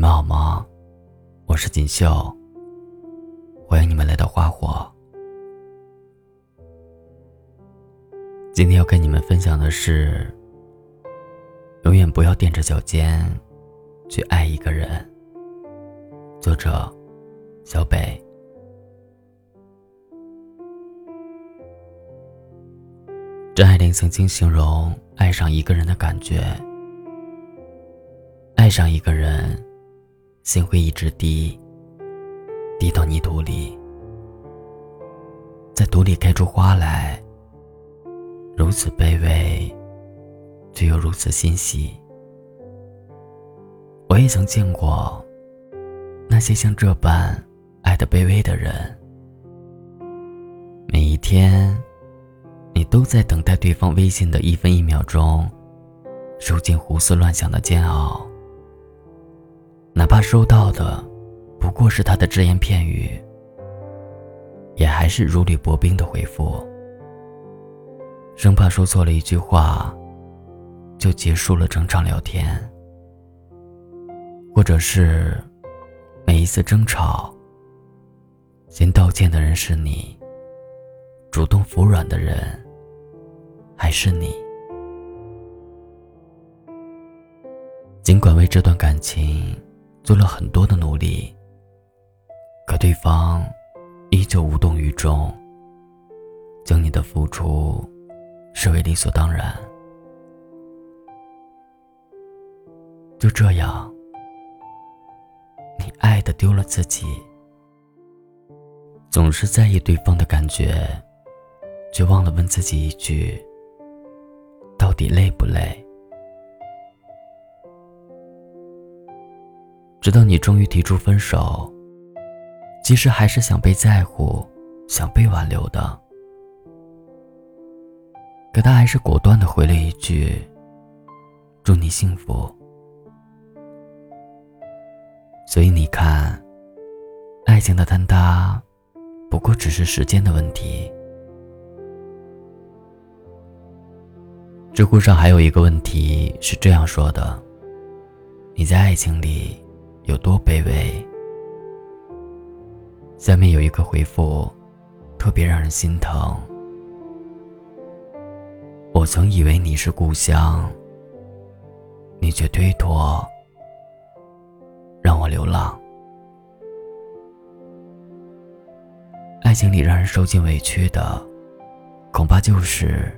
们好吗？我是锦绣，欢迎你们来到花火。今天要跟你们分享的是：永远不要踮着脚尖去爱一个人。作者：小北。张爱玲曾经形容爱上一个人的感觉：爱上一个人。心会一直低，低到泥土里，在土里开出花来。如此卑微，却又如此欣喜。我也曾见过那些像这般爱的卑微的人。每一天，你都在等待对方微信的一分一秒钟，受尽胡思乱想的煎熬。哪怕收到的不过是他的只言片语，也还是如履薄冰的回复，生怕说错了一句话，就结束了整场聊天。或者是每一次争吵，先道歉的人是你，主动服软的人还是你。尽管为这段感情。做了很多的努力，可对方依旧无动于衷，将你的付出视为理所当然。就这样，你爱的丢了自己，总是在意对方的感觉，却忘了问自己一句：到底累不累？直到你终于提出分手，其实还是想被在乎，想被挽留的。可他还是果断的回了一句：“祝你幸福。”所以你看，爱情的坍塌，不过只是时间的问题。知乎上还有一个问题是这样说的：“你在爱情里？”有多卑微？下面有一个回复，特别让人心疼。我曾以为你是故乡，你却推脱，让我流浪。爱情里让人受尽委屈的，恐怕就是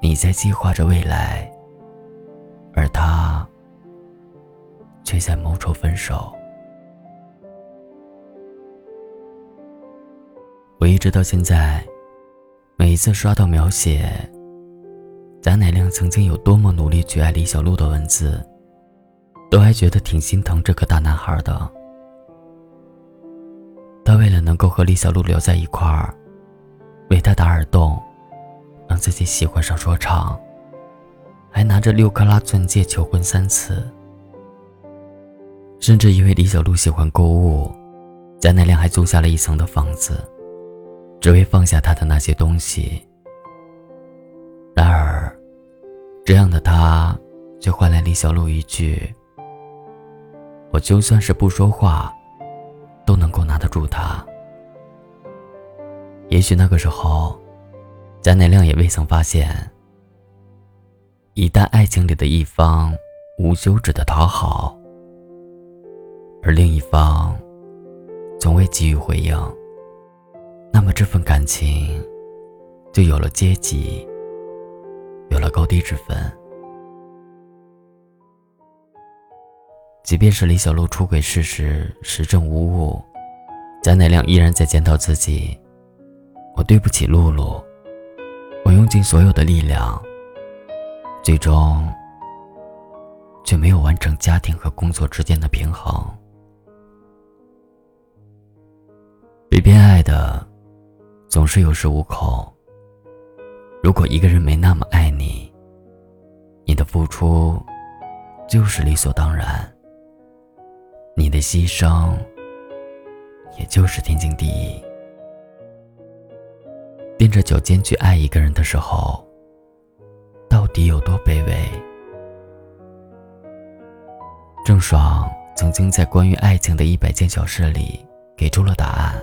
你在计划着未来，而他。在谋筹分手。我一直到现在，每一次刷到描写贾乃亮曾经有多么努力去爱李小璐的文字，都还觉得挺心疼这个大男孩的。他为了能够和李小璐留在一块儿，为她打耳洞，让自己喜欢上说唱，还拿着六克拉钻戒求婚三次。甚至因为李小璐喜欢购物，贾乃亮还租下了一层的房子，只为放下他的那些东西。然而，这样的他却换来李小璐一句：“我就算是不说话，都能够拿得住他。”也许那个时候，贾乃亮也未曾发现，一旦爱情里的一方无休止的讨好。而另一方从未给予回应，那么这份感情就有了阶级，有了高低之分。即便是李小璐出轨事实实证无误，贾乃亮依然在检讨自己：我对不起露露，我用尽所有的力量，最终却没有完成家庭和工作之间的平衡。被偏爱的，总是有恃无恐。如果一个人没那么爱你，你的付出就是理所当然，你的牺牲也就是天经地义。踮着脚尖去爱一个人的时候，到底有多卑微？郑爽曾经在关于爱情的一百件小事里给出了答案：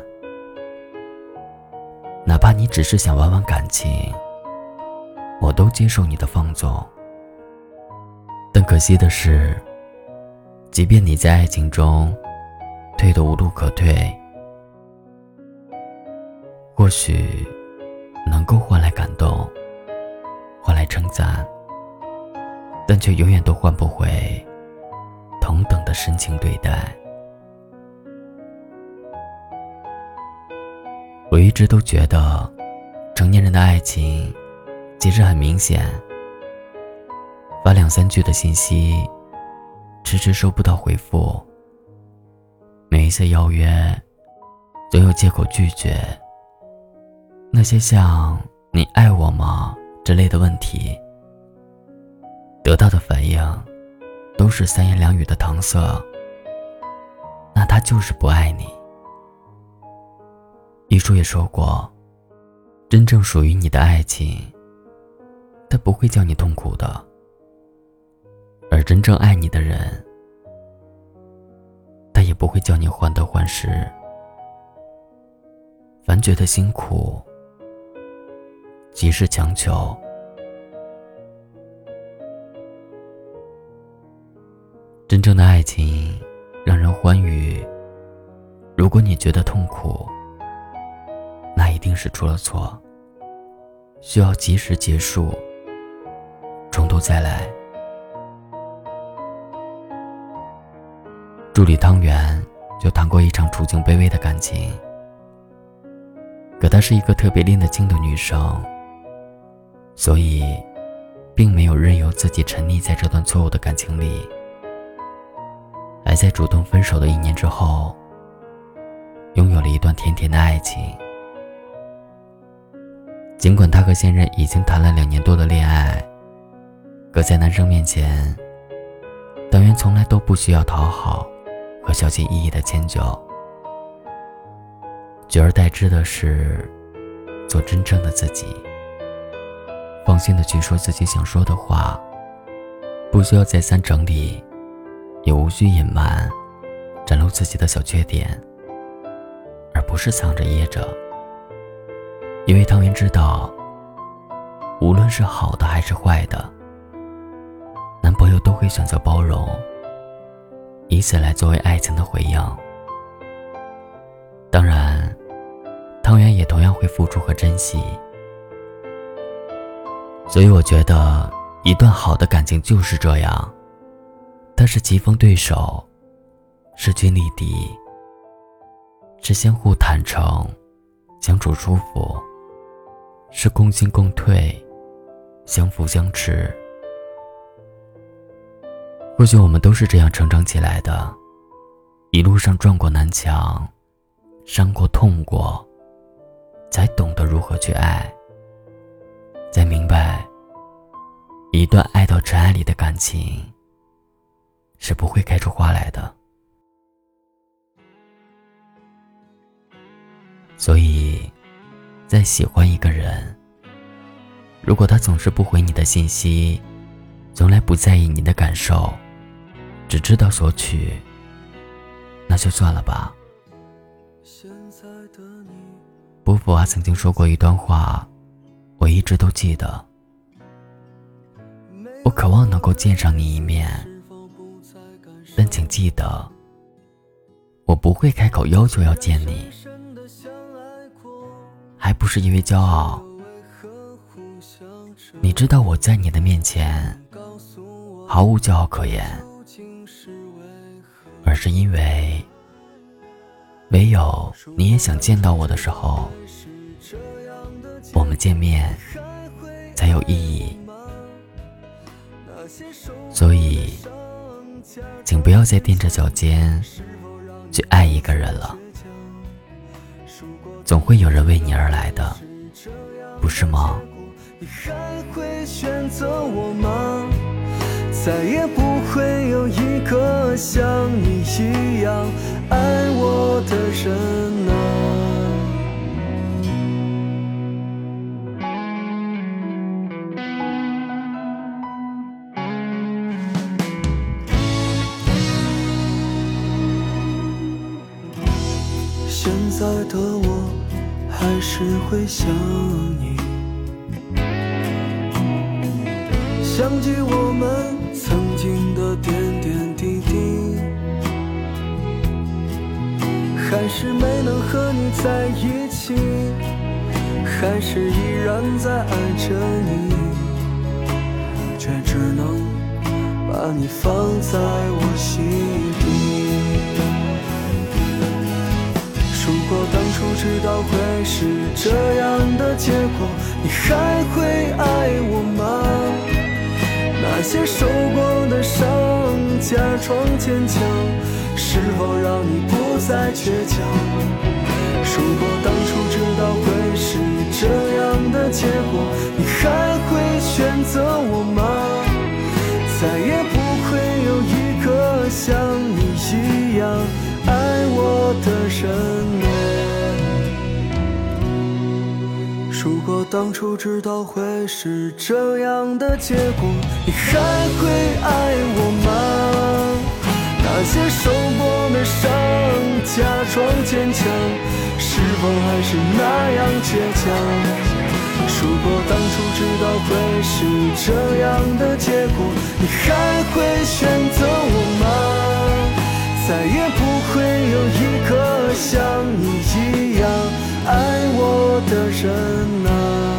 哪怕你只是想玩玩感情，我都接受你的放纵。但可惜的是，即便你在爱情中退得无路可退，或许能够换来感动，换来称赞，但却永远都换不回同等的深情对待。我一直都觉得，成年人的爱情其实很明显。发两三句的信息，迟迟收不到回复。每一次邀约，总有借口拒绝。那些像“你爱我吗”之类的问题，得到的反应，都是三言两语的搪塞。那他就是不爱你。一书也说过，真正属于你的爱情，他不会叫你痛苦的。而真正爱你的人，他也不会叫你患得患失。凡觉得辛苦，即是强求。真正的爱情让人欢愉。如果你觉得痛苦，一定是出了错，需要及时结束，从头再来。助理汤圆就谈过一场处境卑微的感情，可她是一个特别拎得清的女生，所以，并没有任由自己沉溺在这段错误的感情里。还在主动分手的一年之后，拥有了一段甜甜的爱情。尽管她和现任已经谈了两年多的恋爱，可在男生面前，党员从来都不需要讨好。和小心翼翼的迁就，取而代之的是做真正的自己，放心的去说自己想说的话，不需要再三整理，也无需隐瞒，展露自己的小缺点，而不是藏着掖着。因为汤圆知道，无论是好的还是坏的，男朋友都会选择包容。以此来作为爱情的回应。当然，汤圆也同样会付出和珍惜。所以，我觉得一段好的感情就是这样：它是棋逢对手，势均力敌，是相互坦诚，相处舒服，是共进共退，相扶相持。或许我们都是这样成长起来的，一路上撞过南墙，伤过痛过，才懂得如何去爱，才明白，一段爱到尘埃里的感情是不会开出花来的。所以，在喜欢一个人，如果他总是不回你的信息，从来不在意你的感受。只知道索取，那就算了吧。波伏娃曾经说过一段话，我一直都记得。我渴望能够见上你一面，但请记得，我不会开口要求要见你，还不是因为骄傲。你知道我在你的面前毫无骄傲可言。而是因为，唯有你也想见到我的时候，我们见面才有意义。所以，请不要再踮着脚尖去爱一个人了，总会有人为你而来的，不是吗？你还会选择我吗？再也不会有一个像你一样爱我的人。是会想你，想起我们曾经的点点滴滴，还是没能和你在一起，还是依然在爱着你，却只能把你放在我心初知道会是这样的结果，你还会爱我吗？那些受过的伤，假装坚强，是否让你不再倔强？如果当初知道会是这样的结果，你还会选择我吗？再也不会有一个像你一样。爱我的人当初知道会是这样的结果你还会爱我吗？那些受过的伤假装坚强是否还是那样倔强？如果当初知道会是这样的结果你还会选择我吗？再也不会有一个像你一样爱我的人啊。